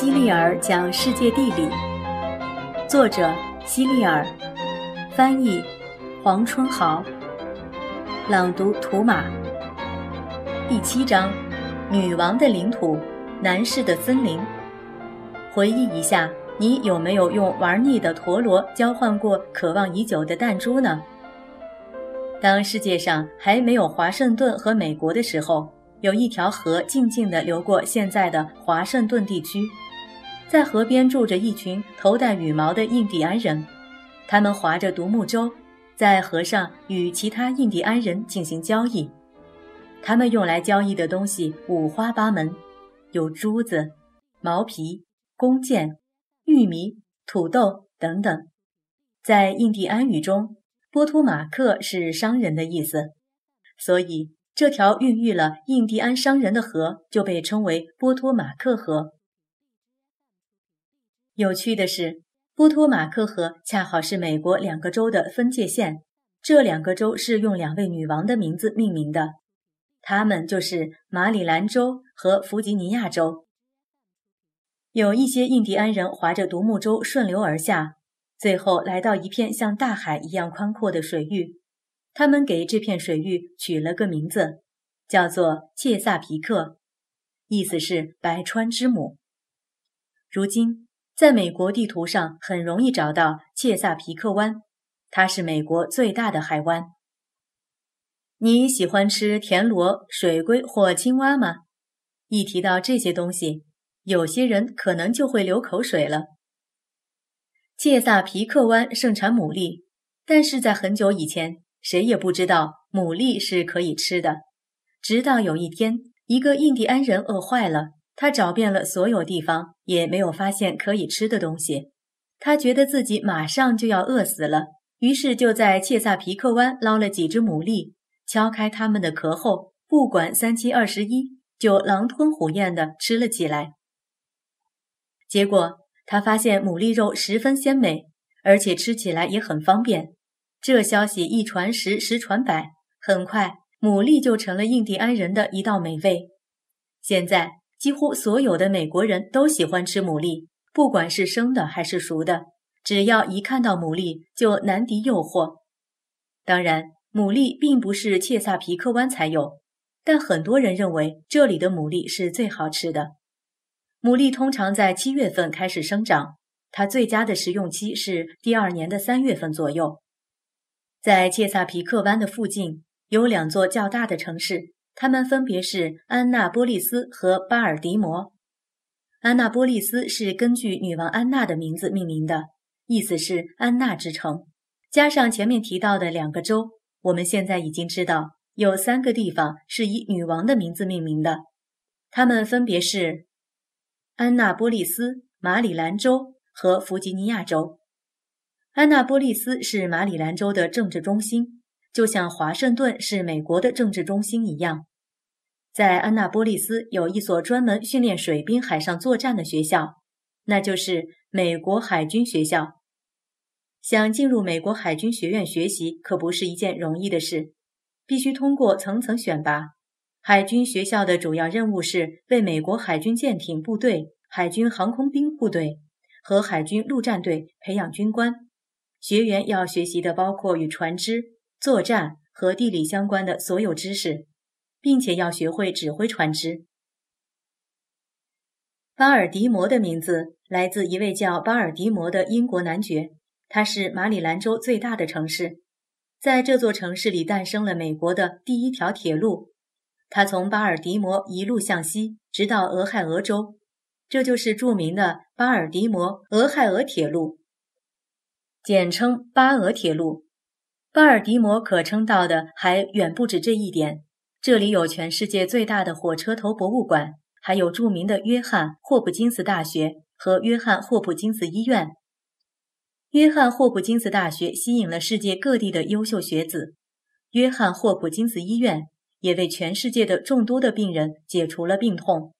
希利尔讲世界地理，作者希利尔，翻译黄春豪，朗读图马。第七章：女王的领土，男士的森林。回忆一下，你有没有用玩腻的陀螺交换过渴望已久的弹珠呢？当世界上还没有华盛顿和美国的时候。有一条河静静地流过现在的华盛顿地区，在河边住着一群头戴羽毛的印第安人，他们划着独木舟，在河上与其他印第安人进行交易。他们用来交易的东西五花八门，有珠子、毛皮、弓箭、玉米、土豆等等。在印第安语中，波托马克是商人的意思，所以。这条孕育了印第安商人的河就被称为波托马克河。有趣的是，波托马克河恰好是美国两个州的分界线，这两个州是用两位女王的名字命名的，她们就是马里兰州和弗吉尼亚州。有一些印第安人划着独木舟顺流而下，最后来到一片像大海一样宽阔的水域。他们给这片水域取了个名字，叫做切萨皮克，意思是白川之母。如今，在美国地图上很容易找到切萨皮克湾，它是美国最大的海湾。你喜欢吃田螺、水龟或青蛙吗？一提到这些东西，有些人可能就会流口水了。切萨皮克湾盛产牡蛎，但是在很久以前。谁也不知道牡蛎是可以吃的，直到有一天，一个印第安人饿坏了，他找遍了所有地方，也没有发现可以吃的东西。他觉得自己马上就要饿死了，于是就在切萨皮克湾捞了几只牡蛎，敲开它们的壳后，不管三七二十一，就狼吞虎咽地吃了起来。结果他发现牡蛎肉十分鲜美，而且吃起来也很方便。这消息一传十，十传百，很快牡蛎就成了印第安人的一道美味。现在几乎所有的美国人都喜欢吃牡蛎，不管是生的还是熟的，只要一看到牡蛎就难敌诱惑。当然，牡蛎并不是切萨皮克湾才有，但很多人认为这里的牡蛎是最好吃的。牡蛎通常在七月份开始生长，它最佳的食用期是第二年的三月份左右。在切萨皮克湾的附近有两座较大的城市，它们分别是安纳波利斯和巴尔的摩。安纳波利斯是根据女王安娜的名字命名的，意思是安娜之城。加上前面提到的两个州，我们现在已经知道有三个地方是以女王的名字命名的，它们分别是安娜波利斯、马里兰州和弗吉尼亚州。安娜波利斯是马里兰州的政治中心，就像华盛顿是美国的政治中心一样。在安纳波利斯有一所专门训练水兵海上作战的学校，那就是美国海军学校。想进入美国海军学院学习可不是一件容易的事，必须通过层层选拔。海军学校的主要任务是为美国海军舰艇部队、海军航空兵部队和海军陆战队培养军官。学员要学习的包括与船只、作战和地理相关的所有知识，并且要学会指挥船只。巴尔的摩的名字来自一位叫巴尔的摩的英国男爵，他是马里兰州最大的城市，在这座城市里诞生了美国的第一条铁路，它从巴尔的摩一路向西，直到俄亥俄州，这就是著名的巴尔的摩俄亥俄铁路。简称巴俄铁路，巴尔的摩可称道的还远不止这一点。这里有全世界最大的火车头博物馆，还有著名的约翰霍普金斯大学和约翰霍普金斯医院。约翰霍普金斯大学吸引了世界各地的优秀学子，约翰霍普金斯医院也为全世界的众多的病人解除了病痛。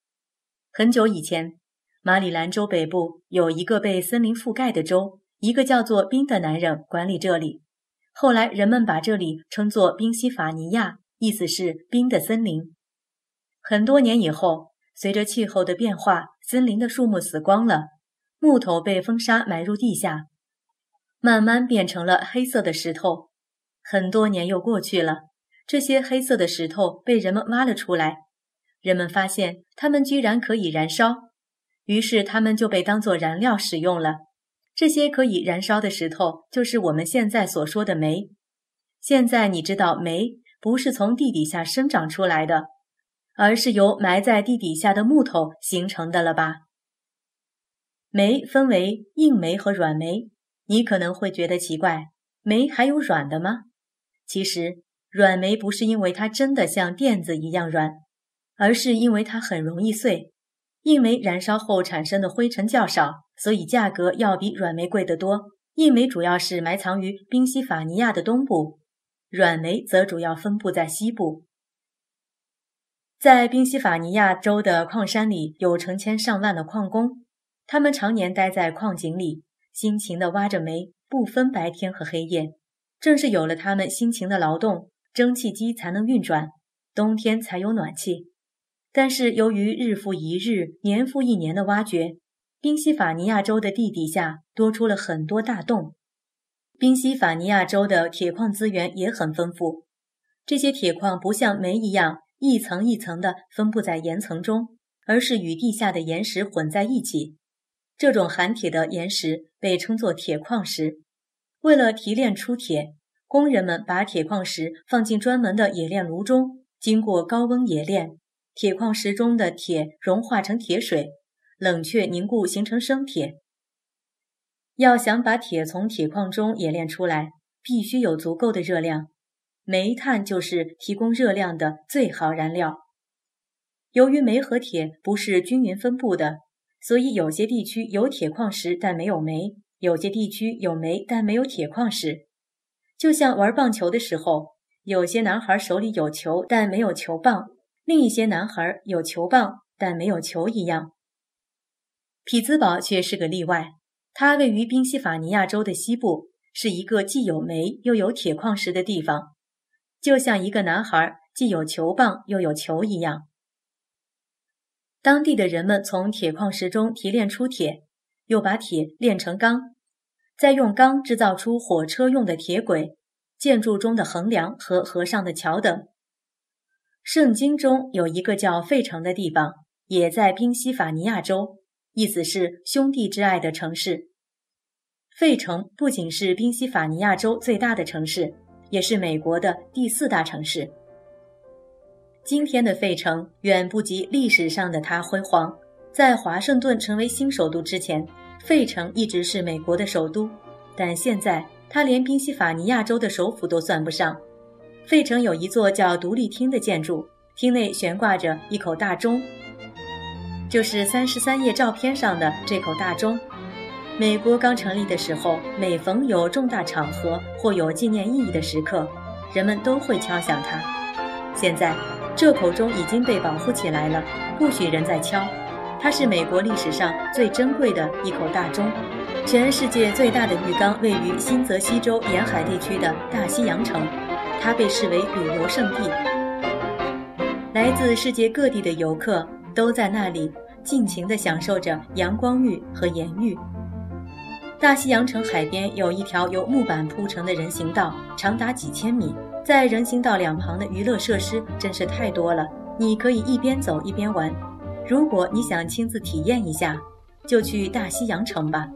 很久以前，马里兰州北部有一个被森林覆盖的州。一个叫做宾的男人管理这里，后来人们把这里称作宾夕法尼亚，意思是冰的森林。很多年以后，随着气候的变化，森林的树木死光了，木头被风沙埋入地下，慢慢变成了黑色的石头。很多年又过去了，这些黑色的石头被人们挖了出来，人们发现它们居然可以燃烧，于是它们就被当作燃料使用了。这些可以燃烧的石头就是我们现在所说的煤。现在你知道煤不是从地底下生长出来的。而是由埋在地底下的木头形成的了吧？煤分为硬煤和软煤，你可能会觉得奇怪，煤还有软的吗？其实，软煤不是因为它真的像垫子一样软，而是因为它很容易碎。硬煤燃烧后产生的灰尘较少，所以价格要比软煤贵得多。硬煤主要是埋藏于宾夕法尼亚的东部，软煤则主要分布在西部。在宾夕法尼亚州的矿山里，有成千上万的矿工，他们常年待在矿井里，辛勤地挖着煤，不分白天和黑夜。正是有了他们辛勤的劳动，蒸汽机才能运转，冬天才有暖气。但是由于日复一日、年复一年的挖掘，宾夕法尼亚州的地底下多出了很多大洞。宾夕法尼亚州的铁矿资源也很丰富，这些铁矿不像煤一样。一层一层的分布在岩层中，而是与地下的岩石混在一起。这种含铁的岩石被称作铁矿石。为了提炼出铁，工人们把铁矿石放进专门的冶炼炉中，经过高温冶炼，铁矿石中的铁融化成铁水，冷却凝固形成生铁。要想把铁从铁矿中冶炼出来，必须有足够的热量。煤炭就是提供热量的最好燃料。由于煤和铁不是均匀分布的，所以有些地区有铁矿石但没有煤，有些地区有煤但没有铁矿石。就像玩棒球的时候，有些男孩手里有球但没有球棒，另一些男孩有球棒但没有球一样。匹兹堡却是个例外，它位于宾夕法尼亚州的西部，是一个既有煤又有铁矿石的地方。就像一个男孩既有球棒又有球一样。当地的人们从铁矿石中提炼出铁，又把铁炼成钢，再用钢制造出火车用的铁轨、建筑中的横梁和河上的桥等。圣经中有一个叫费城的地方，也在宾夕法尼亚州，意思是兄弟之爱的城市。费城不仅是宾夕法尼亚州最大的城市。也是美国的第四大城市。今天的费城远不及历史上的它辉煌。在华盛顿成为新首都之前，费城一直是美国的首都，但现在它连宾夕法尼亚州的首府都算不上。费城有一座叫独立厅的建筑，厅内悬挂着一口大钟，就是三十三页照片上的这口大钟。美国刚成立的时候，每逢有重大场合或有纪念意义的时刻，人们都会敲响它。现在，这口钟已经被保护起来了，不许人再敲。它是美国历史上最珍贵的一口大钟。全世界最大的浴缸位于新泽西州沿海地区的大西洋城，它被视为旅游胜地。来自世界各地的游客都在那里尽情地享受着阳光浴和盐浴。大西洋城海边有一条由木板铺成的人行道，长达几千米。在人行道两旁的娱乐设施真是太多了，你可以一边走一边玩。如果你想亲自体验一下，就去大西洋城吧。